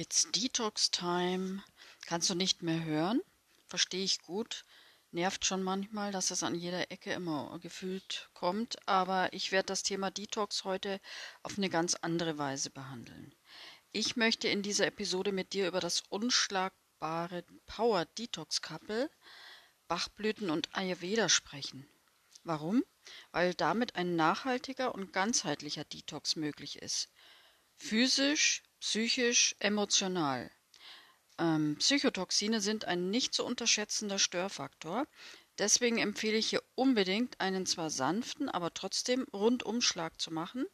It's Detox Time. Kannst du nicht mehr hören? Verstehe ich gut. Nervt schon manchmal, dass es an jeder Ecke immer gefühlt kommt, aber ich werde das Thema Detox heute auf eine ganz andere Weise behandeln. Ich möchte in dieser Episode mit dir über das unschlagbare Power Detox Couple, Bachblüten und Ayurveda sprechen. Warum? Weil damit ein nachhaltiger und ganzheitlicher Detox möglich ist. Physisch, psychisch, emotional. Ähm, Psychotoxine sind ein nicht zu unterschätzender Störfaktor. Deswegen empfehle ich hier unbedingt einen zwar sanften, aber trotzdem Rundumschlag zu machen.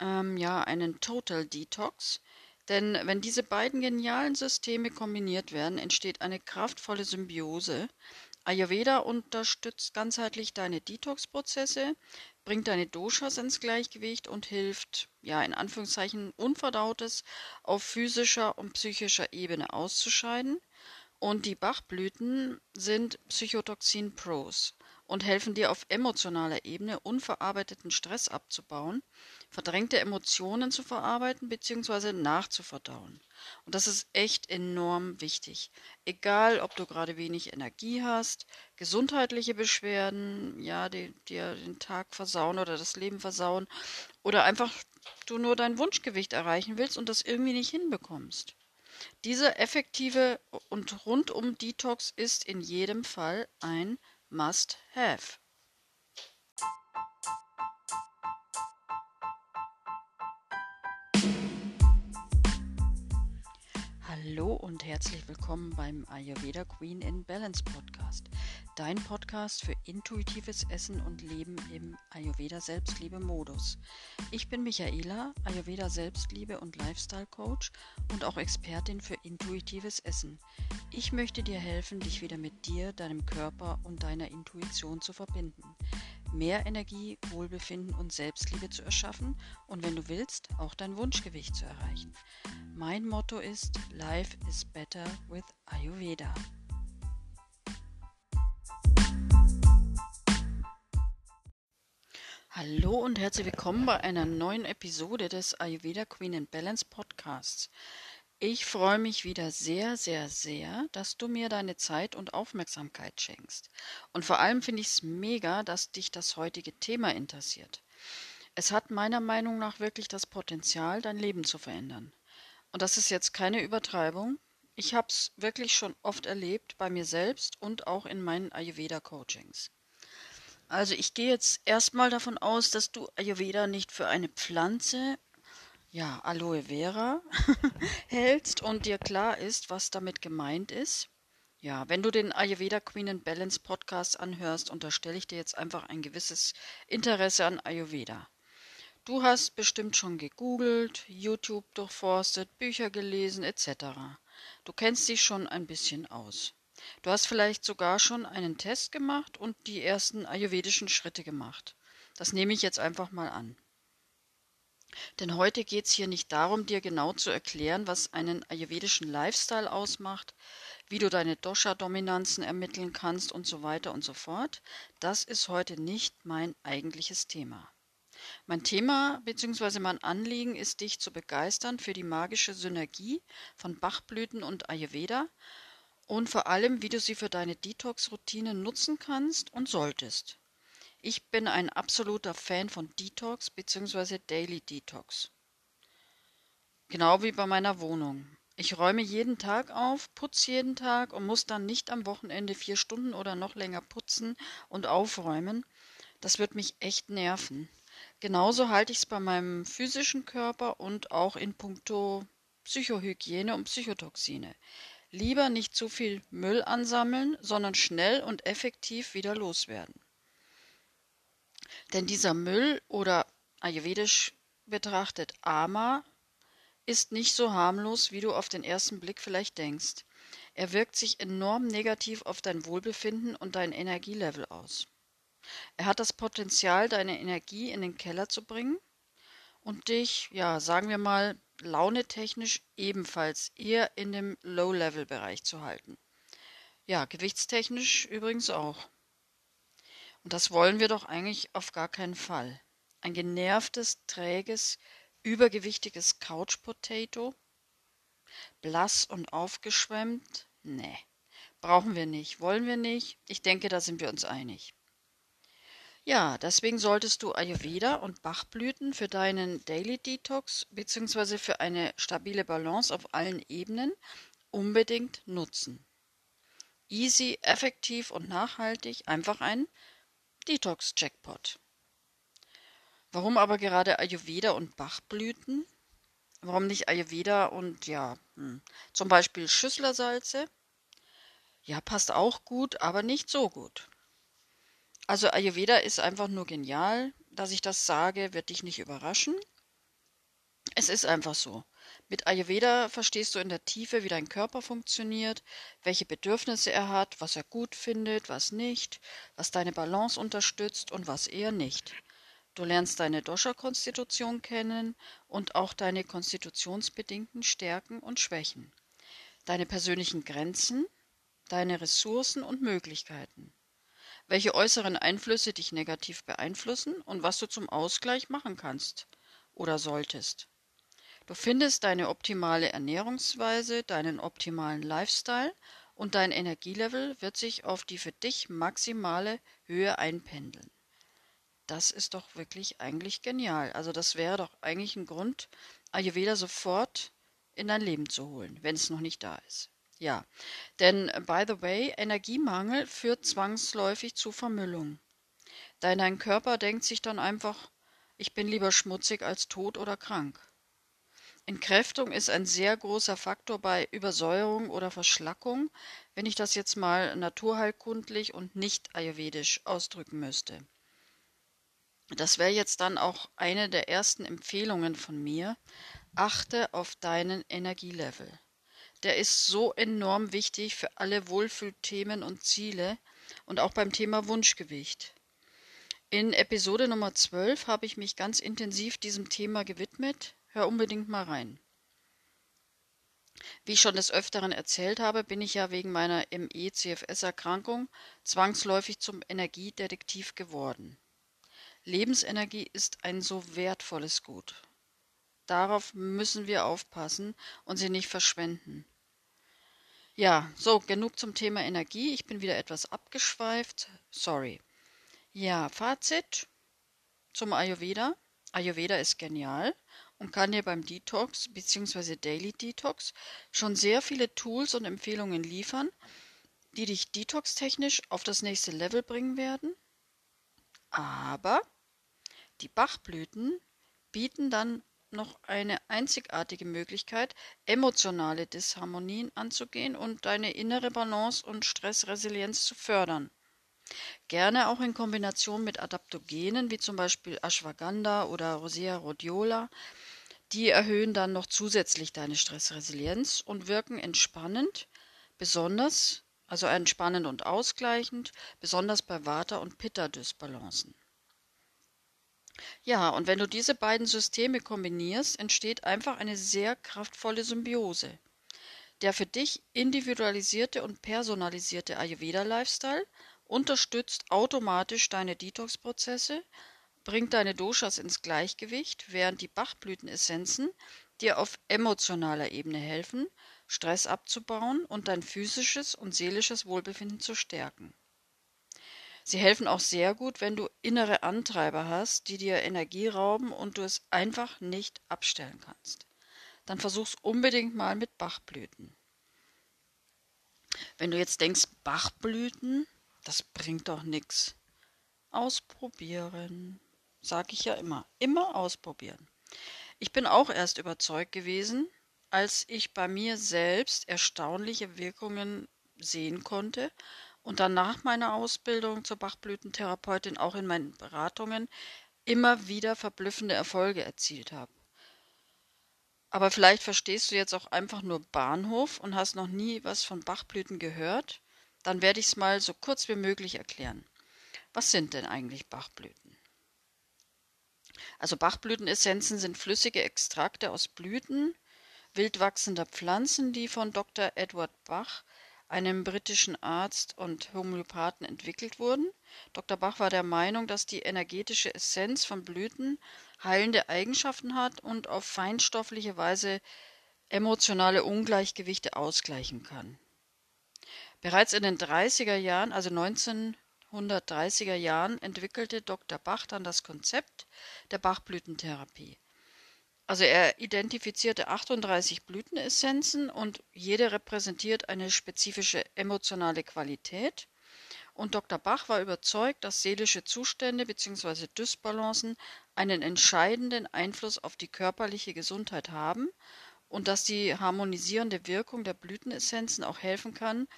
Ähm, ja, einen Total Detox. Denn wenn diese beiden genialen Systeme kombiniert werden, entsteht eine kraftvolle Symbiose. Ayurveda unterstützt ganzheitlich deine Detox-Prozesse, bringt deine Doshas ins Gleichgewicht und hilft, ja, in Anführungszeichen, Unverdautes auf physischer und psychischer Ebene auszuscheiden. Und die Bachblüten sind Psychotoxin-Pros und helfen dir auf emotionaler Ebene unverarbeiteten Stress abzubauen, verdrängte Emotionen zu verarbeiten bzw. nachzuverdauen. Und das ist echt enorm wichtig. Egal, ob du gerade wenig Energie hast, gesundheitliche Beschwerden, ja, die dir den Tag versauen oder das Leben versauen oder einfach du nur dein Wunschgewicht erreichen willst und das irgendwie nicht hinbekommst. Dieser effektive und rundum Detox ist in jedem Fall ein must have. Hallo und herzlich willkommen beim Ayurveda Queen in Balance Podcast. Dein Podcast für intuitives Essen und Leben im Ayurveda Selbstliebe Modus. Ich bin Michaela, Ayurveda Selbstliebe und Lifestyle Coach und auch Expertin für intuitives Essen. Ich möchte dir helfen, dich wieder mit dir, deinem Körper und deiner Intuition zu verbinden mehr Energie, Wohlbefinden und Selbstliebe zu erschaffen und wenn du willst, auch dein Wunschgewicht zu erreichen. Mein Motto ist Life is better with Ayurveda. Hallo und herzlich willkommen bei einer neuen Episode des Ayurveda Queen and Balance Podcasts. Ich freue mich wieder sehr, sehr, sehr, dass du mir deine Zeit und Aufmerksamkeit schenkst. Und vor allem finde ich es mega, dass dich das heutige Thema interessiert. Es hat meiner Meinung nach wirklich das Potenzial, dein Leben zu verändern. Und das ist jetzt keine Übertreibung. Ich habe es wirklich schon oft erlebt bei mir selbst und auch in meinen Ayurveda-Coachings. Also ich gehe jetzt erstmal davon aus, dass du Ayurveda nicht für eine Pflanze ja, Aloe Vera hältst und dir klar ist, was damit gemeint ist. Ja, wenn du den Ayurveda Queen and Balance Podcast anhörst, unterstelle ich dir jetzt einfach ein gewisses Interesse an Ayurveda. Du hast bestimmt schon gegoogelt, YouTube durchforstet, Bücher gelesen etc. Du kennst dich schon ein bisschen aus. Du hast vielleicht sogar schon einen Test gemacht und die ersten ayurvedischen Schritte gemacht. Das nehme ich jetzt einfach mal an. Denn heute geht es hier nicht darum, dir genau zu erklären, was einen ayurvedischen Lifestyle ausmacht, wie du deine Dosha-Dominanzen ermitteln kannst und so weiter und so fort. Das ist heute nicht mein eigentliches Thema. Mein Thema bzw. mein Anliegen ist, dich zu begeistern für die magische Synergie von Bachblüten und Ayurveda und vor allem, wie du sie für deine Detox-Routine nutzen kannst und solltest. Ich bin ein absoluter Fan von Detox bzw. Daily Detox. Genau wie bei meiner Wohnung. Ich räume jeden Tag auf, putze jeden Tag und muss dann nicht am Wochenende vier Stunden oder noch länger putzen und aufräumen. Das wird mich echt nerven. Genauso halte ich es bei meinem physischen Körper und auch in puncto Psychohygiene und Psychotoxine. Lieber nicht zu viel Müll ansammeln, sondern schnell und effektiv wieder loswerden. Denn dieser Müll oder ayurvedisch betrachtet Ama ist nicht so harmlos, wie du auf den ersten Blick vielleicht denkst. Er wirkt sich enorm negativ auf dein Wohlbefinden und dein Energielevel aus. Er hat das Potenzial, deine Energie in den Keller zu bringen und dich, ja, sagen wir mal, launetechnisch ebenfalls eher in dem Low-Level-Bereich zu halten. Ja, gewichtstechnisch übrigens auch. Und das wollen wir doch eigentlich auf gar keinen Fall. Ein genervtes, träges, übergewichtiges Couch Potato? Blass und aufgeschwemmt? Nee. Brauchen wir nicht, wollen wir nicht. Ich denke, da sind wir uns einig. Ja, deswegen solltest du Ayurveda und Bachblüten für deinen Daily Detox bzw. für eine stabile Balance auf allen Ebenen unbedingt nutzen. Easy, effektiv und nachhaltig, einfach ein Detox-Jackpot. Warum aber gerade Ayurveda und Bachblüten? Warum nicht Ayurveda und ja, hm, zum Beispiel Schüsslersalze? Ja, passt auch gut, aber nicht so gut. Also Ayurveda ist einfach nur genial. Dass ich das sage, wird dich nicht überraschen. Es ist einfach so. Mit Ayurveda verstehst du in der Tiefe, wie dein Körper funktioniert, welche Bedürfnisse er hat, was er gut findet, was nicht, was deine Balance unterstützt und was eher nicht. Du lernst deine Dosha-Konstitution kennen und auch deine konstitutionsbedingten Stärken und Schwächen, deine persönlichen Grenzen, deine Ressourcen und Möglichkeiten welche äußeren Einflüsse dich negativ beeinflussen und was du zum Ausgleich machen kannst oder solltest. Du findest deine optimale Ernährungsweise, deinen optimalen Lifestyle und dein Energielevel wird sich auf die für dich maximale Höhe einpendeln. Das ist doch wirklich eigentlich genial. Also das wäre doch eigentlich ein Grund, Ayurveda sofort in dein Leben zu holen, wenn es noch nicht da ist. Ja, denn äh, by the way, Energiemangel führt zwangsläufig zu Vermüllung. Denn dein Körper denkt sich dann einfach, ich bin lieber schmutzig als tot oder krank. Entkräftung ist ein sehr großer Faktor bei Übersäuerung oder Verschlackung, wenn ich das jetzt mal naturheilkundlich und nicht ayurvedisch ausdrücken müsste. Das wäre jetzt dann auch eine der ersten Empfehlungen von mir. Achte auf deinen Energielevel der ist so enorm wichtig für alle Wohlfühlthemen und Ziele und auch beim Thema Wunschgewicht. In Episode Nummer 12 habe ich mich ganz intensiv diesem Thema gewidmet. Hör unbedingt mal rein. Wie ich schon des Öfteren erzählt habe, bin ich ja wegen meiner ME-CFS-Erkrankung zwangsläufig zum Energiedetektiv geworden. Lebensenergie ist ein so wertvolles Gut. Darauf müssen wir aufpassen und sie nicht verschwenden. Ja, so, genug zum Thema Energie. Ich bin wieder etwas abgeschweift. Sorry. Ja, Fazit zum Ayurveda. Ayurveda ist genial und kann dir beim Detox bzw. Daily Detox schon sehr viele Tools und Empfehlungen liefern, die dich detox-technisch auf das nächste Level bringen werden. Aber die Bachblüten bieten dann noch eine einzigartige Möglichkeit, emotionale Disharmonien anzugehen und deine innere Balance und Stressresilienz zu fördern. Gerne auch in Kombination mit Adaptogenen wie zum Beispiel Ashwagandha oder Rosea rhodiola. Die erhöhen dann noch zusätzlich deine Stressresilienz und wirken entspannend, besonders, also entspannend und ausgleichend, besonders bei Vata- und Pitta-Dysbalancen. Ja, und wenn du diese beiden Systeme kombinierst, entsteht einfach eine sehr kraftvolle Symbiose. Der für dich individualisierte und personalisierte Ayurveda-Lifestyle unterstützt automatisch deine Detox-Prozesse, bringt deine Doshas ins Gleichgewicht, während die Bachblütenessenzen dir auf emotionaler Ebene helfen, Stress abzubauen und dein physisches und seelisches Wohlbefinden zu stärken. Sie helfen auch sehr gut, wenn du innere Antreiber hast, die dir Energie rauben und du es einfach nicht abstellen kannst. Dann versuch's unbedingt mal mit Bachblüten. Wenn du jetzt denkst, Bachblüten, das bringt doch nichts. Ausprobieren. Sag ich ja immer. Immer ausprobieren. Ich bin auch erst überzeugt gewesen, als ich bei mir selbst erstaunliche Wirkungen sehen konnte und dann nach meiner Ausbildung zur Bachblütentherapeutin auch in meinen Beratungen immer wieder verblüffende Erfolge erzielt habe. Aber vielleicht verstehst du jetzt auch einfach nur Bahnhof und hast noch nie was von Bachblüten gehört. Dann werde ich es mal so kurz wie möglich erklären. Was sind denn eigentlich Bachblüten? Also Bachblütenessenzen sind flüssige Extrakte aus Blüten wildwachsender Pflanzen, die von Dr. Edward Bach einem britischen Arzt und Homöopathen entwickelt wurden. Dr. Bach war der Meinung, dass die energetische Essenz von Blüten heilende Eigenschaften hat und auf feinstoffliche Weise emotionale Ungleichgewichte ausgleichen kann. Bereits in den 30er Jahren, also 1930er Jahren, entwickelte Dr. Bach dann das Konzept der Bachblütentherapie. Also er identifizierte 38 Blütenessenzen und jede repräsentiert eine spezifische emotionale Qualität. Und Dr. Bach war überzeugt, dass seelische Zustände bzw. Dysbalancen einen entscheidenden Einfluss auf die körperliche Gesundheit haben und dass die harmonisierende Wirkung der Blütenessenzen auch helfen kann,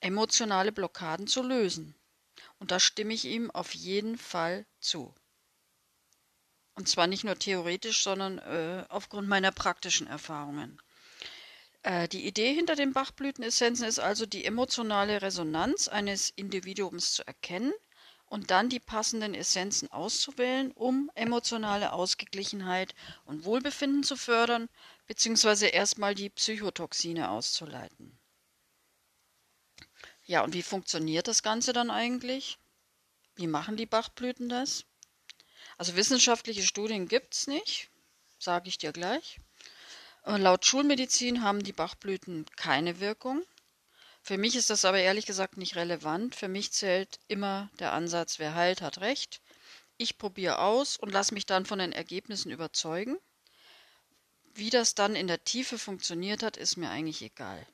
emotionale Blockaden zu lösen. Und da stimme ich ihm auf jeden Fall zu. Und zwar nicht nur theoretisch, sondern äh, aufgrund meiner praktischen Erfahrungen. Äh, die Idee hinter den Bachblütenessenzen ist also die emotionale Resonanz eines Individuums zu erkennen und dann die passenden Essenzen auszuwählen, um emotionale Ausgeglichenheit und Wohlbefinden zu fördern, beziehungsweise erstmal die Psychotoxine auszuleiten. Ja, und wie funktioniert das Ganze dann eigentlich? Wie machen die Bachblüten das? Also wissenschaftliche Studien gibt es nicht, sage ich dir gleich. Laut Schulmedizin haben die Bachblüten keine Wirkung. Für mich ist das aber ehrlich gesagt nicht relevant. Für mich zählt immer der Ansatz, wer heilt, hat recht. Ich probiere aus und lasse mich dann von den Ergebnissen überzeugen. Wie das dann in der Tiefe funktioniert hat, ist mir eigentlich egal.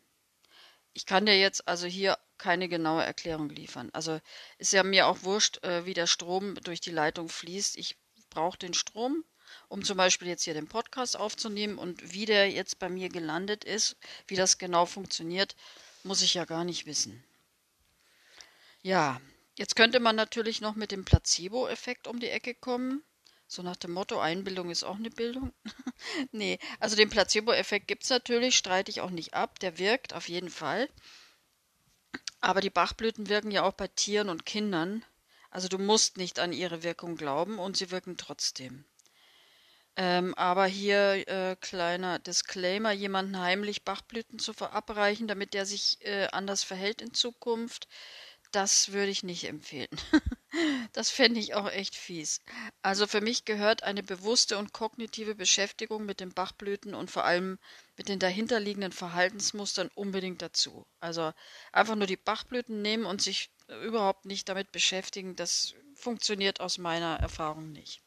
Ich kann dir jetzt also hier keine genaue Erklärung liefern. Also ist ja mir auch wurscht, äh, wie der Strom durch die Leitung fließt. Ich brauche den Strom, um zum Beispiel jetzt hier den Podcast aufzunehmen und wie der jetzt bei mir gelandet ist, wie das genau funktioniert, muss ich ja gar nicht wissen. Ja, jetzt könnte man natürlich noch mit dem Placebo-Effekt um die Ecke kommen. So nach dem Motto, Einbildung ist auch eine Bildung. nee, also den Placebo-Effekt gibt es natürlich, streite ich auch nicht ab, der wirkt auf jeden Fall. Aber die Bachblüten wirken ja auch bei Tieren und Kindern. Also du musst nicht an ihre Wirkung glauben und sie wirken trotzdem. Ähm, aber hier äh, kleiner Disclaimer, jemanden heimlich Bachblüten zu verabreichen, damit der sich äh, anders verhält in Zukunft, das würde ich nicht empfehlen. Das fände ich auch echt fies. Also für mich gehört eine bewusste und kognitive Beschäftigung mit den Bachblüten und vor allem mit den dahinterliegenden Verhaltensmustern unbedingt dazu. Also einfach nur die Bachblüten nehmen und sich überhaupt nicht damit beschäftigen, das funktioniert aus meiner Erfahrung nicht.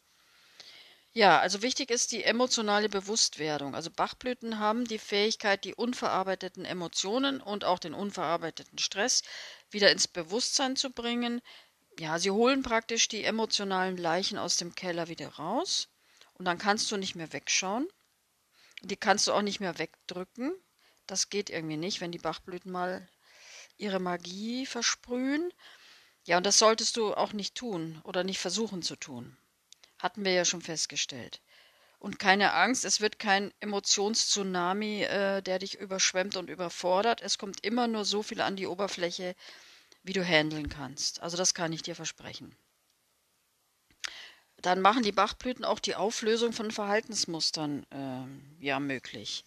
Ja, also wichtig ist die emotionale Bewusstwerdung. Also Bachblüten haben die Fähigkeit, die unverarbeiteten Emotionen und auch den unverarbeiteten Stress wieder ins Bewusstsein zu bringen. Ja, sie holen praktisch die emotionalen Leichen aus dem Keller wieder raus und dann kannst du nicht mehr wegschauen. Die kannst du auch nicht mehr wegdrücken. Das geht irgendwie nicht, wenn die Bachblüten mal ihre Magie versprühen. Ja, und das solltest du auch nicht tun oder nicht versuchen zu tun. Hatten wir ja schon festgestellt. Und keine Angst, es wird kein Emotionstsunami, äh, der dich überschwemmt und überfordert. Es kommt immer nur so viel an die Oberfläche, wie du handeln kannst. Also das kann ich dir versprechen. Dann machen die Bachblüten auch die Auflösung von Verhaltensmustern äh, ja möglich.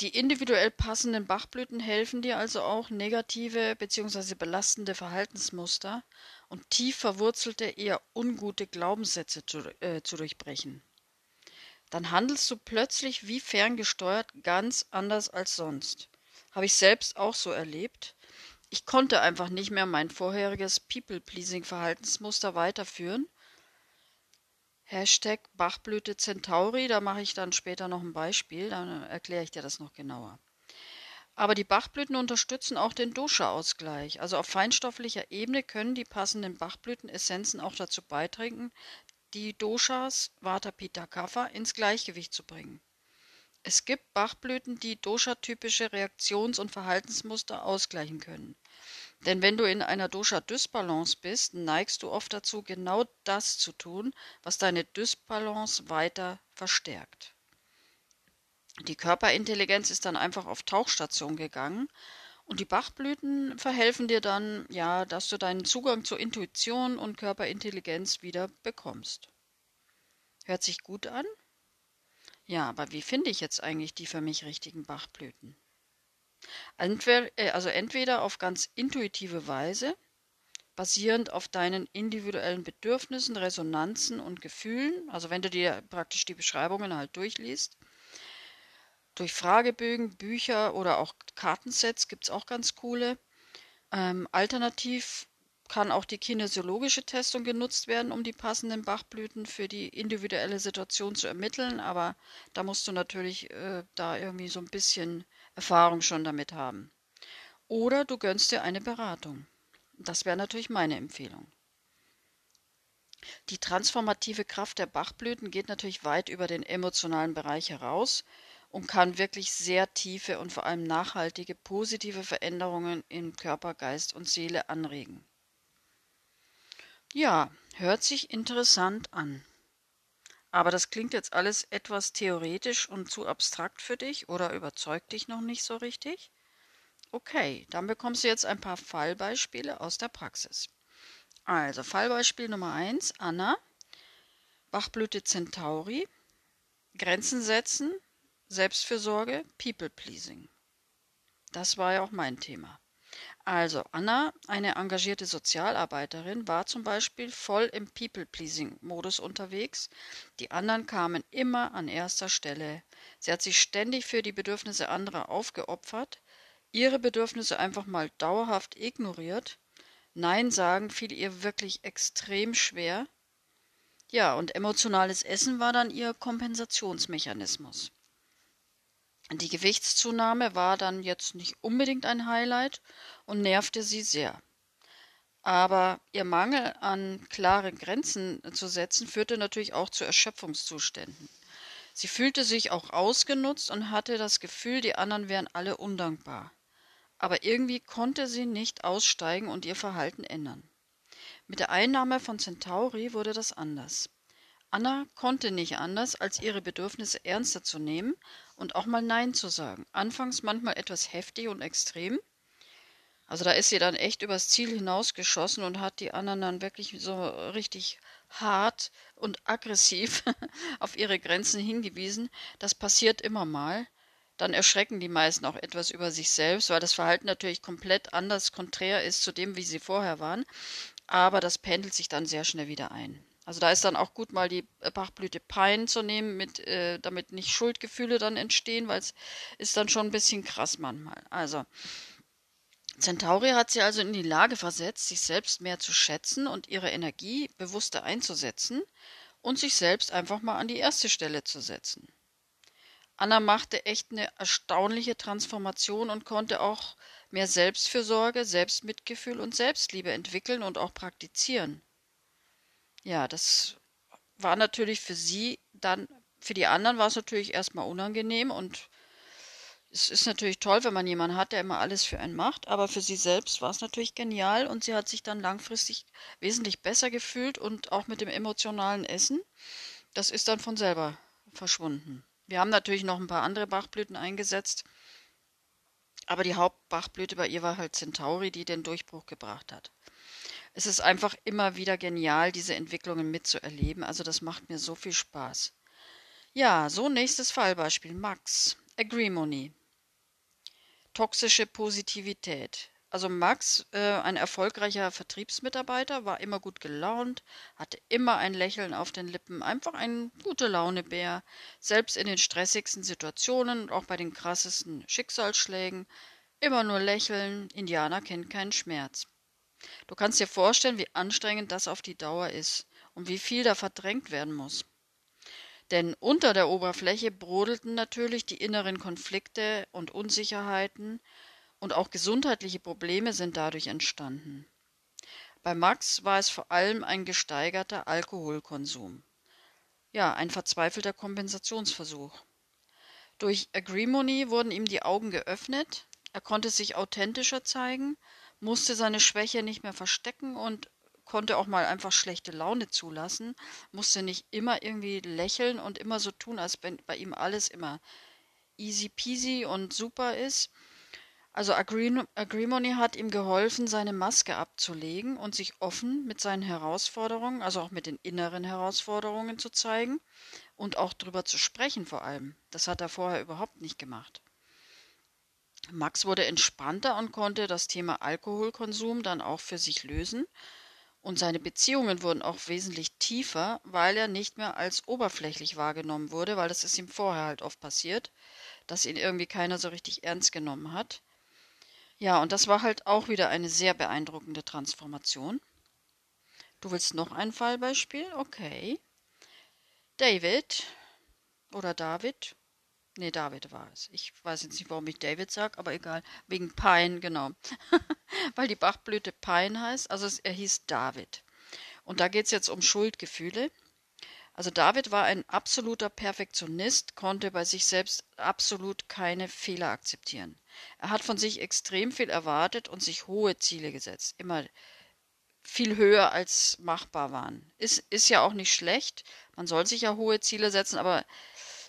Die individuell passenden Bachblüten helfen dir also auch, negative bzw. belastende Verhaltensmuster und tief verwurzelte, eher ungute Glaubenssätze zu, äh, zu durchbrechen. Dann handelst du plötzlich wie ferngesteuert ganz anders als sonst. Habe ich selbst auch so erlebt. Ich konnte einfach nicht mehr mein vorheriges People-Pleasing-Verhaltensmuster weiterführen Hashtag Bachblüte Centauri, da mache ich dann später noch ein Beispiel, dann erkläre ich dir das noch genauer. Aber die Bachblüten unterstützen auch den Dosha-Ausgleich. Also auf feinstofflicher Ebene können die passenden Bachblütenessenzen auch dazu beitragen, die Doshas Vata Pitta Kapha ins Gleichgewicht zu bringen. Es gibt Bachblüten, die dosha-typische Reaktions- und Verhaltensmuster ausgleichen können. Denn wenn du in einer Dosha-Dysbalance bist, neigst du oft dazu, genau das zu tun, was deine Dysbalance weiter verstärkt. Die Körperintelligenz ist dann einfach auf Tauchstation gegangen und die Bachblüten verhelfen dir dann, ja, dass du deinen Zugang zur Intuition und Körperintelligenz wieder bekommst. Hört sich gut an? Ja, aber wie finde ich jetzt eigentlich die für mich richtigen Bachblüten? Entweder, äh, also entweder auf ganz intuitive Weise, basierend auf deinen individuellen Bedürfnissen, Resonanzen und Gefühlen, also wenn du dir praktisch die Beschreibungen halt durchliest, Durch Fragebögen, Bücher oder auch Kartensets gibt es auch ganz coole. Ähm, alternativ kann auch die kinesiologische Testung genutzt werden, um die passenden Bachblüten für die individuelle Situation zu ermitteln, aber da musst du natürlich äh, da irgendwie so ein bisschen Erfahrung schon damit haben. Oder du gönnst dir eine Beratung. Das wäre natürlich meine Empfehlung. Die transformative Kraft der Bachblüten geht natürlich weit über den emotionalen Bereich heraus und kann wirklich sehr tiefe und vor allem nachhaltige positive Veränderungen in Körper, Geist und Seele anregen. Ja, hört sich interessant an. Aber das klingt jetzt alles etwas theoretisch und zu abstrakt für dich oder überzeugt dich noch nicht so richtig? Okay, dann bekommst du jetzt ein paar Fallbeispiele aus der Praxis. Also Fallbeispiel Nummer 1, Anna, Bachblüte Centauri, Grenzen setzen, Selbstfürsorge, People Pleasing. Das war ja auch mein Thema. Also Anna, eine engagierte Sozialarbeiterin, war zum Beispiel voll im People-Pleasing-Modus unterwegs. Die anderen kamen immer an erster Stelle. Sie hat sich ständig für die Bedürfnisse anderer aufgeopfert, ihre Bedürfnisse einfach mal dauerhaft ignoriert. Nein sagen fiel ihr wirklich extrem schwer. Ja, und emotionales Essen war dann ihr Kompensationsmechanismus. Die Gewichtszunahme war dann jetzt nicht unbedingt ein Highlight und nervte sie sehr. Aber ihr Mangel an klare Grenzen zu setzen führte natürlich auch zu Erschöpfungszuständen. Sie fühlte sich auch ausgenutzt und hatte das Gefühl, die anderen wären alle undankbar. Aber irgendwie konnte sie nicht aussteigen und ihr Verhalten ändern. Mit der Einnahme von Centauri wurde das anders. Anna konnte nicht anders, als ihre Bedürfnisse ernster zu nehmen und auch mal Nein zu sagen. Anfangs manchmal etwas heftig und extrem. Also da ist sie dann echt übers Ziel hinausgeschossen und hat die anderen dann wirklich so richtig hart und aggressiv auf ihre Grenzen hingewiesen. Das passiert immer mal. Dann erschrecken die meisten auch etwas über sich selbst, weil das Verhalten natürlich komplett anders, konträr ist zu dem, wie sie vorher waren. Aber das pendelt sich dann sehr schnell wieder ein. Also da ist dann auch gut, mal die äh, Bachblüte Pein zu nehmen, mit, äh, damit nicht Schuldgefühle dann entstehen, weil es ist dann schon ein bisschen krass manchmal. Also Centauri hat sie also in die Lage versetzt, sich selbst mehr zu schätzen und ihre Energie bewusster einzusetzen und sich selbst einfach mal an die erste Stelle zu setzen. Anna machte echt eine erstaunliche Transformation und konnte auch mehr Selbstfürsorge, Selbstmitgefühl und Selbstliebe entwickeln und auch praktizieren. Ja, das war natürlich für sie dann für die anderen war es natürlich erstmal unangenehm und es ist natürlich toll, wenn man jemanden hat, der immer alles für einen macht, aber für sie selbst war es natürlich genial und sie hat sich dann langfristig wesentlich besser gefühlt und auch mit dem emotionalen Essen, das ist dann von selber verschwunden. Wir haben natürlich noch ein paar andere Bachblüten eingesetzt, aber die Hauptbachblüte bei ihr war halt Centauri, die den Durchbruch gebracht hat es ist einfach immer wieder genial, diese Entwicklungen mitzuerleben. Also das macht mir so viel Spaß. Ja, so nächstes Fallbeispiel. Max. Agreemony. Toxische Positivität. Also Max, äh, ein erfolgreicher Vertriebsmitarbeiter, war immer gut gelaunt, hatte immer ein Lächeln auf den Lippen, einfach ein gute Launebär, selbst in den stressigsten Situationen und auch bei den krassesten Schicksalsschlägen, immer nur lächeln, Indianer kennt keinen Schmerz. Du kannst dir vorstellen, wie anstrengend das auf die Dauer ist und wie viel da verdrängt werden muss. Denn unter der Oberfläche brodelten natürlich die inneren Konflikte und Unsicherheiten und auch gesundheitliche Probleme sind dadurch entstanden. Bei Max war es vor allem ein gesteigerter Alkoholkonsum. Ja, ein verzweifelter Kompensationsversuch. Durch Agreemony wurden ihm die Augen geöffnet, er konnte sich authentischer zeigen musste seine Schwäche nicht mehr verstecken und konnte auch mal einfach schlechte Laune zulassen, musste nicht immer irgendwie lächeln und immer so tun, als wenn bei ihm alles immer easy peasy und super ist. Also Agrimony hat ihm geholfen, seine Maske abzulegen und sich offen mit seinen Herausforderungen, also auch mit den inneren Herausforderungen zu zeigen und auch drüber zu sprechen vor allem. Das hat er vorher überhaupt nicht gemacht. Max wurde entspannter und konnte das Thema Alkoholkonsum dann auch für sich lösen. Und seine Beziehungen wurden auch wesentlich tiefer, weil er nicht mehr als oberflächlich wahrgenommen wurde, weil das ist ihm vorher halt oft passiert, dass ihn irgendwie keiner so richtig ernst genommen hat. Ja, und das war halt auch wieder eine sehr beeindruckende Transformation. Du willst noch ein Fallbeispiel? Okay. David oder David. Nee, David war es. Ich weiß jetzt nicht, warum ich David sage, aber egal. Wegen Pine, genau. Weil die Bachblüte Pine heißt. Also er hieß David. Und da geht es jetzt um Schuldgefühle. Also David war ein absoluter Perfektionist, konnte bei sich selbst absolut keine Fehler akzeptieren. Er hat von sich extrem viel erwartet und sich hohe Ziele gesetzt. Immer viel höher als machbar waren. Ist, ist ja auch nicht schlecht. Man soll sich ja hohe Ziele setzen, aber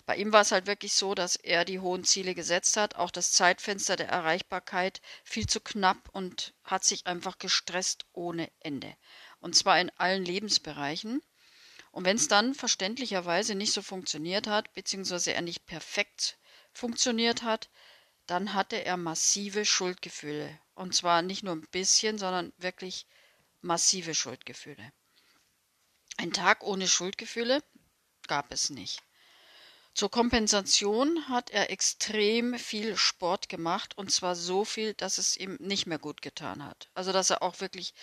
bei ihm war es halt wirklich so, dass er die hohen Ziele gesetzt hat, auch das Zeitfenster der Erreichbarkeit viel zu knapp und hat sich einfach gestresst ohne Ende. Und zwar in allen Lebensbereichen. Und wenn es dann verständlicherweise nicht so funktioniert hat, beziehungsweise er nicht perfekt funktioniert hat, dann hatte er massive Schuldgefühle. Und zwar nicht nur ein bisschen, sondern wirklich massive Schuldgefühle. Ein Tag ohne Schuldgefühle gab es nicht. Zur Kompensation hat er extrem viel Sport gemacht und zwar so viel, dass es ihm nicht mehr gut getan hat. Also dass er auch wirklich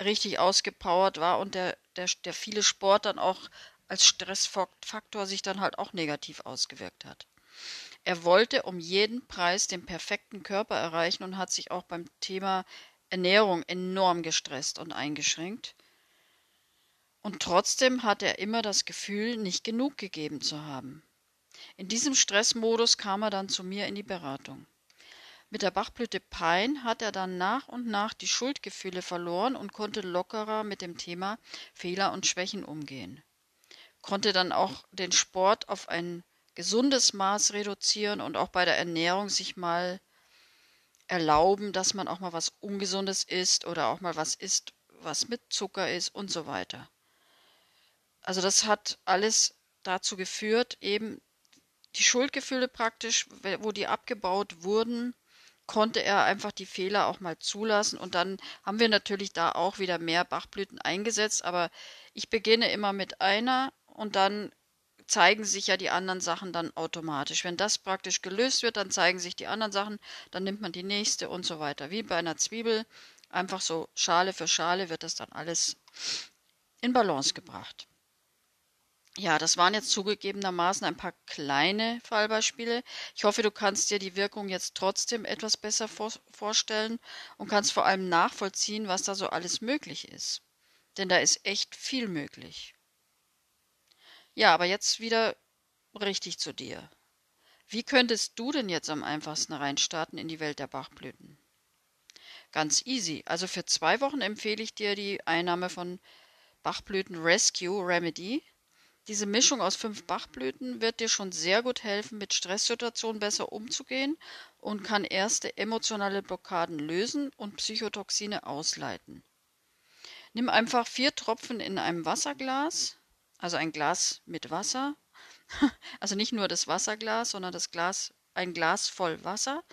richtig ausgepowert war und der, der, der viele Sport dann auch als Stressfaktor sich dann halt auch negativ ausgewirkt hat. Er wollte um jeden Preis den perfekten Körper erreichen und hat sich auch beim Thema Ernährung enorm gestresst und eingeschränkt. Und trotzdem hat er immer das Gefühl, nicht genug gegeben zu haben. In diesem Stressmodus kam er dann zu mir in die Beratung. Mit der Bachblüte Pein hat er dann nach und nach die Schuldgefühle verloren und konnte lockerer mit dem Thema Fehler und Schwächen umgehen. Konnte dann auch den Sport auf ein gesundes Maß reduzieren und auch bei der Ernährung sich mal erlauben, dass man auch mal was Ungesundes isst oder auch mal was isst, was mit Zucker ist und so weiter. Also das hat alles dazu geführt, eben die Schuldgefühle praktisch, wo die abgebaut wurden, konnte er einfach die Fehler auch mal zulassen. Und dann haben wir natürlich da auch wieder mehr Bachblüten eingesetzt. Aber ich beginne immer mit einer und dann zeigen sich ja die anderen Sachen dann automatisch. Wenn das praktisch gelöst wird, dann zeigen sich die anderen Sachen, dann nimmt man die nächste und so weiter. Wie bei einer Zwiebel, einfach so Schale für Schale wird das dann alles in Balance gebracht. Ja, das waren jetzt zugegebenermaßen ein paar kleine Fallbeispiele. Ich hoffe, du kannst dir die Wirkung jetzt trotzdem etwas besser vor vorstellen und kannst vor allem nachvollziehen, was da so alles möglich ist. Denn da ist echt viel möglich. Ja, aber jetzt wieder richtig zu dir. Wie könntest du denn jetzt am einfachsten reinstarten in die Welt der Bachblüten? Ganz easy. Also für zwei Wochen empfehle ich dir die Einnahme von Bachblüten Rescue Remedy. Diese Mischung aus fünf Bachblüten wird dir schon sehr gut helfen, mit Stresssituationen besser umzugehen und kann erste emotionale Blockaden lösen und Psychotoxine ausleiten. Nimm einfach vier Tropfen in einem Wasserglas, also ein Glas mit Wasser, also nicht nur das Wasserglas, sondern das Glas, ein Glas voll Wasser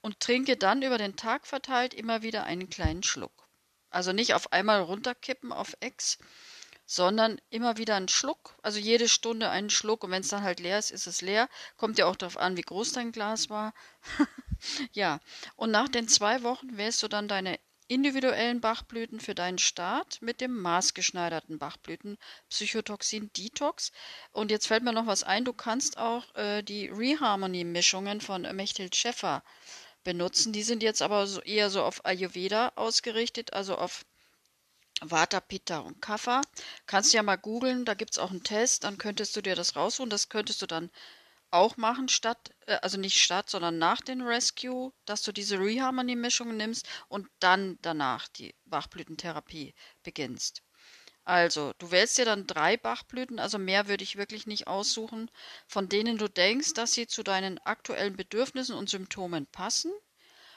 und trinke dann über den Tag verteilt immer wieder einen kleinen Schluck. Also nicht auf einmal runterkippen auf Ex, sondern immer wieder einen Schluck, also jede Stunde einen Schluck und wenn es dann halt leer ist, ist es leer. Kommt ja auch darauf an, wie groß dein Glas war. ja, und nach den zwei Wochen wählst du dann deine individuellen Bachblüten für deinen Start mit dem maßgeschneiderten Bachblüten Psychotoxin Detox. Und jetzt fällt mir noch was ein, du kannst auch äh, die Reharmony-Mischungen von Mechthild Schäffer benutzen. Die sind jetzt aber so eher so auf Ayurveda ausgerichtet, also auf Vata, Pitta und Kapha. Kannst du ja mal googeln, da gibt es auch einen Test, dann könntest du dir das raussuchen. Das könntest du dann auch machen, statt, äh, also nicht statt, sondern nach den Rescue, dass du diese Reharmony-Mischung nimmst und dann danach die Bachblütentherapie beginnst. Also, du wählst dir dann drei Bachblüten, also mehr würde ich wirklich nicht aussuchen, von denen du denkst, dass sie zu deinen aktuellen Bedürfnissen und Symptomen passen.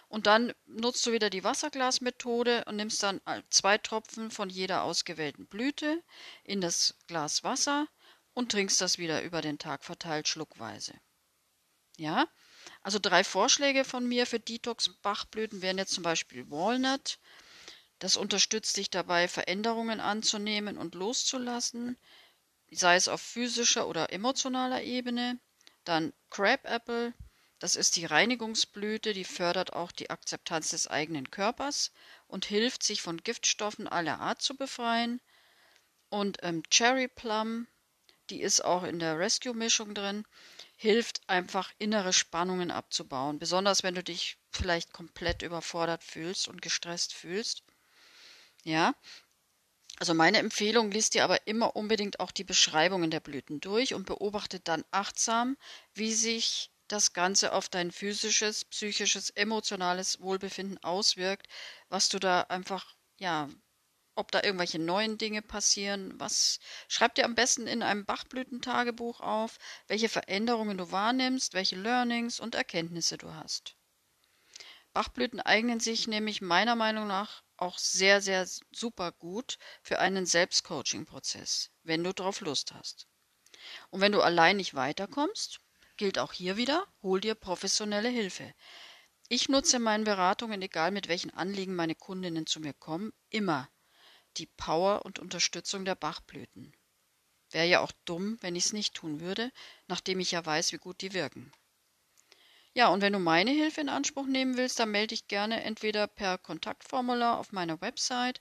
Und dann nutzt du wieder die Wasserglasmethode und nimmst dann zwei Tropfen von jeder ausgewählten Blüte in das Glas Wasser und trinkst das wieder über den Tag verteilt schluckweise. Ja, also drei Vorschläge von mir für Detox-Bachblüten wären jetzt zum Beispiel Walnut. Das unterstützt dich dabei, Veränderungen anzunehmen und loszulassen, sei es auf physischer oder emotionaler Ebene. Dann Crab Apple, das ist die Reinigungsblüte, die fördert auch die Akzeptanz des eigenen Körpers und hilft, sich von Giftstoffen aller Art zu befreien. Und ähm, Cherry Plum, die ist auch in der Rescue-Mischung drin, hilft einfach innere Spannungen abzubauen, besonders wenn du dich vielleicht komplett überfordert fühlst und gestresst fühlst. Ja, also meine Empfehlung, liest dir aber immer unbedingt auch die Beschreibungen der Blüten durch und beobachtet dann achtsam, wie sich das Ganze auf dein physisches, psychisches, emotionales Wohlbefinden auswirkt, was du da einfach, ja, ob da irgendwelche neuen Dinge passieren, was schreib dir am besten in einem Bachblütentagebuch auf, welche Veränderungen du wahrnimmst, welche Learnings und Erkenntnisse du hast. Bachblüten eignen sich nämlich meiner Meinung nach auch sehr, sehr super gut für einen Selbstcoaching-Prozess, wenn du drauf Lust hast. Und wenn du allein nicht weiterkommst, gilt auch hier wieder, hol dir professionelle Hilfe. Ich nutze in meinen Beratungen, egal mit welchen Anliegen meine Kundinnen zu mir kommen, immer die Power und Unterstützung der Bachblüten. Wäre ja auch dumm, wenn ich es nicht tun würde, nachdem ich ja weiß, wie gut die wirken. Ja, und wenn du meine Hilfe in Anspruch nehmen willst, dann melde dich gerne entweder per Kontaktformular auf meiner Website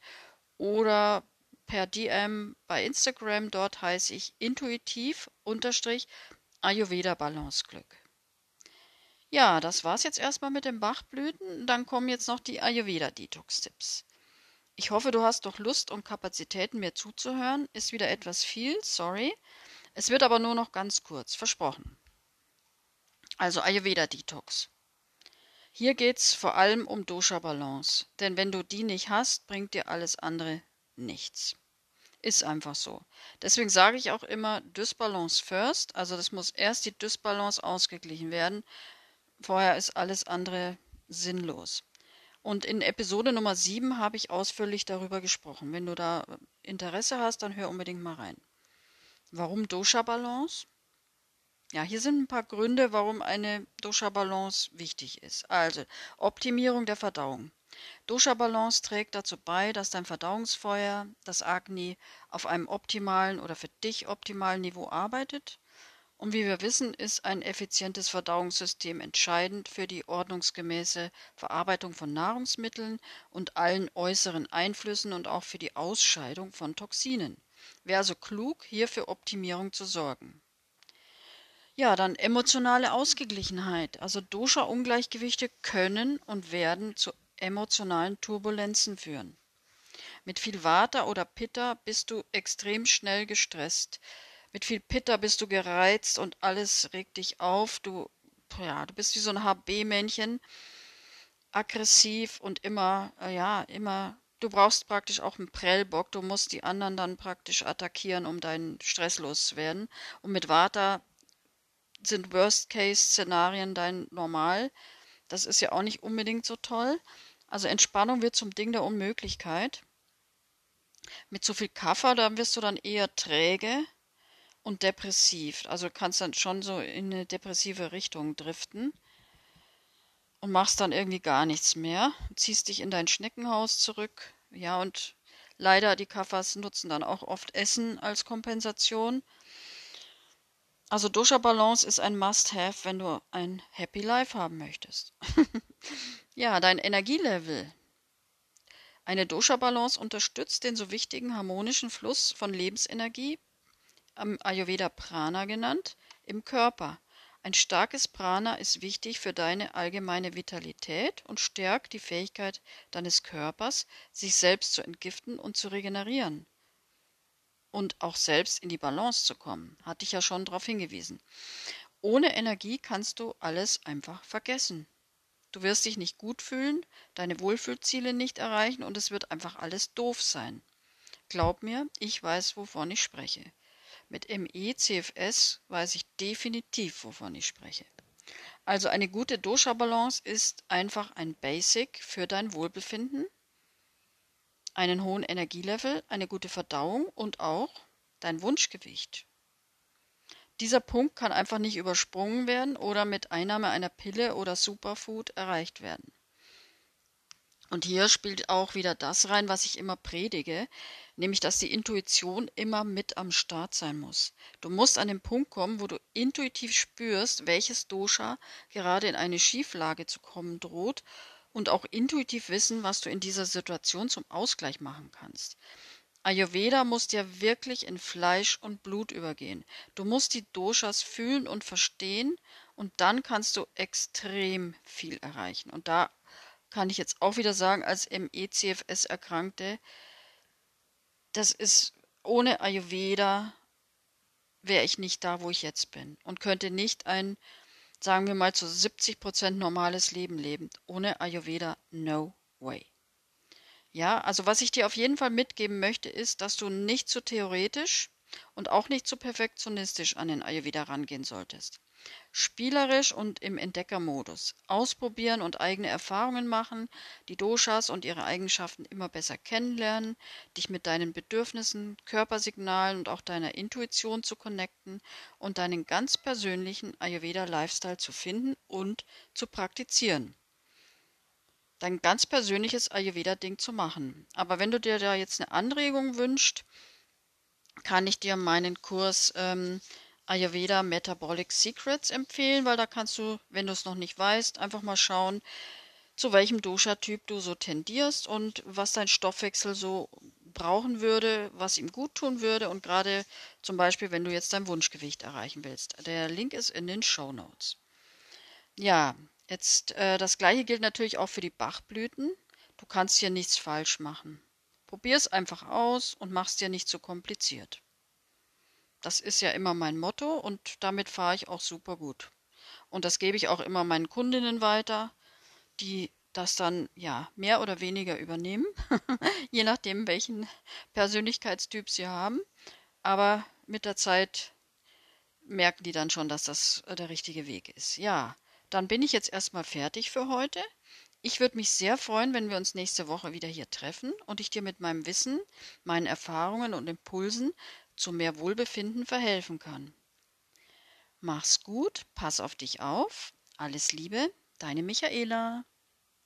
oder per DM bei Instagram. Dort heiße ich intuitiv Ayurveda Balanceglück. Ja, das war's jetzt erstmal mit den Bachblüten. Dann kommen jetzt noch die Ayurveda Detox Tipps. Ich hoffe, du hast doch Lust und Kapazitäten, mir zuzuhören. Ist wieder etwas viel, sorry. Es wird aber nur noch ganz kurz, versprochen. Also Ayurveda Detox. Hier geht es vor allem um Dosha-Balance, denn wenn du die nicht hast, bringt dir alles andere nichts. Ist einfach so. Deswegen sage ich auch immer Dysbalance first, also das muss erst die Dysbalance ausgeglichen werden. Vorher ist alles andere sinnlos. Und in Episode Nummer 7 habe ich ausführlich darüber gesprochen. Wenn du da Interesse hast, dann hör unbedingt mal rein. Warum Dosha-Balance? Ja, hier sind ein paar Gründe, warum eine Dosha-Balance wichtig ist. Also, Optimierung der Verdauung. Dosha-Balance trägt dazu bei, dass dein Verdauungsfeuer, das Agni, auf einem optimalen oder für dich optimalen Niveau arbeitet. Und wie wir wissen, ist ein effizientes Verdauungssystem entscheidend für die ordnungsgemäße Verarbeitung von Nahrungsmitteln und allen äußeren Einflüssen und auch für die Ausscheidung von Toxinen. Wäre also klug, hier für Optimierung zu sorgen. Ja, dann emotionale Ausgeglichenheit. Also Dosha-Ungleichgewichte können und werden zu emotionalen Turbulenzen führen. Mit viel Vata oder Pitta bist du extrem schnell gestresst. Mit viel Pitta bist du gereizt und alles regt dich auf. Du, ja, du bist wie so ein HB-Männchen, aggressiv und immer, äh, ja, immer. Du brauchst praktisch auch einen Prellbock. Du musst die anderen dann praktisch attackieren, um deinen Stress loszuwerden. Und mit Vata sind Worst-Case-Szenarien dein Normal. Das ist ja auch nicht unbedingt so toll. Also Entspannung wird zum Ding der Unmöglichkeit. Mit zu viel Kaffer, da wirst du dann eher träge und depressiv. Also kannst dann schon so in eine depressive Richtung driften und machst dann irgendwie gar nichts mehr. Ziehst dich in dein Schneckenhaus zurück. Ja, und leider die Kaffers nutzen dann auch oft Essen als Kompensation. Also Dosha Balance ist ein Must-Have, wenn du ein Happy Life haben möchtest. ja, dein Energielevel. Eine Dosha Balance unterstützt den so wichtigen harmonischen Fluss von Lebensenergie, am Ayurveda Prana genannt, im Körper. Ein starkes Prana ist wichtig für deine allgemeine Vitalität und stärkt die Fähigkeit deines Körpers, sich selbst zu entgiften und zu regenerieren und auch selbst in die Balance zu kommen. Hatte ich ja schon darauf hingewiesen. Ohne Energie kannst du alles einfach vergessen. Du wirst dich nicht gut fühlen, deine Wohlfühlziele nicht erreichen und es wird einfach alles doof sein. Glaub mir, ich weiß, wovon ich spreche. Mit ME CFS weiß ich definitiv, wovon ich spreche. Also eine gute Dosha-Balance ist einfach ein Basic für dein Wohlbefinden einen hohen Energielevel, eine gute Verdauung und auch dein Wunschgewicht. Dieser Punkt kann einfach nicht übersprungen werden oder mit Einnahme einer Pille oder Superfood erreicht werden. Und hier spielt auch wieder das rein, was ich immer predige, nämlich dass die Intuition immer mit am Start sein muss. Du musst an den Punkt kommen, wo du intuitiv spürst, welches Dosha gerade in eine Schieflage zu kommen droht und auch intuitiv wissen, was du in dieser Situation zum Ausgleich machen kannst. Ayurveda muss dir wirklich in Fleisch und Blut übergehen. Du musst die Doshas fühlen und verstehen und dann kannst du extrem viel erreichen. Und da kann ich jetzt auch wieder sagen, als ME-CFS Erkrankte, das ist ohne Ayurveda wäre ich nicht da, wo ich jetzt bin und könnte nicht ein, sagen wir mal, zu 70 Prozent normales Leben leben. Ohne Ayurveda, no way. Ja, also was ich dir auf jeden Fall mitgeben möchte, ist, dass du nicht zu theoretisch und auch nicht zu perfektionistisch an den Ayurveda rangehen solltest. Spielerisch und im Entdeckermodus. Ausprobieren und eigene Erfahrungen machen, die Doshas und ihre Eigenschaften immer besser kennenlernen, dich mit deinen Bedürfnissen, Körpersignalen und auch deiner Intuition zu connecten und deinen ganz persönlichen Ayurveda-Lifestyle zu finden und zu praktizieren dein ganz persönliches Ayurveda-Ding zu machen. Aber wenn du dir da jetzt eine Anregung wünschst, kann ich dir meinen Kurs ähm, Ayurveda Metabolic Secrets empfehlen, weil da kannst du, wenn du es noch nicht weißt, einfach mal schauen, zu welchem Dosha-Typ du so tendierst und was dein Stoffwechsel so brauchen würde, was ihm gut tun würde und gerade zum Beispiel, wenn du jetzt dein Wunschgewicht erreichen willst. Der Link ist in den Show Notes. Ja, Jetzt, äh, das gleiche gilt natürlich auch für die Bachblüten. Du kannst hier nichts falsch machen. Probier es einfach aus und mach's dir nicht zu kompliziert. Das ist ja immer mein Motto und damit fahre ich auch super gut. Und das gebe ich auch immer meinen Kundinnen weiter, die das dann ja mehr oder weniger übernehmen, je nachdem, welchen Persönlichkeitstyp sie haben. Aber mit der Zeit merken die dann schon, dass das äh, der richtige Weg ist. Ja, dann bin ich jetzt erstmal fertig für heute. Ich würde mich sehr freuen, wenn wir uns nächste Woche wieder hier treffen und ich dir mit meinem Wissen, meinen Erfahrungen und Impulsen zu mehr Wohlbefinden verhelfen kann. Mach's gut, pass auf dich auf. Alles Liebe, deine Michaela.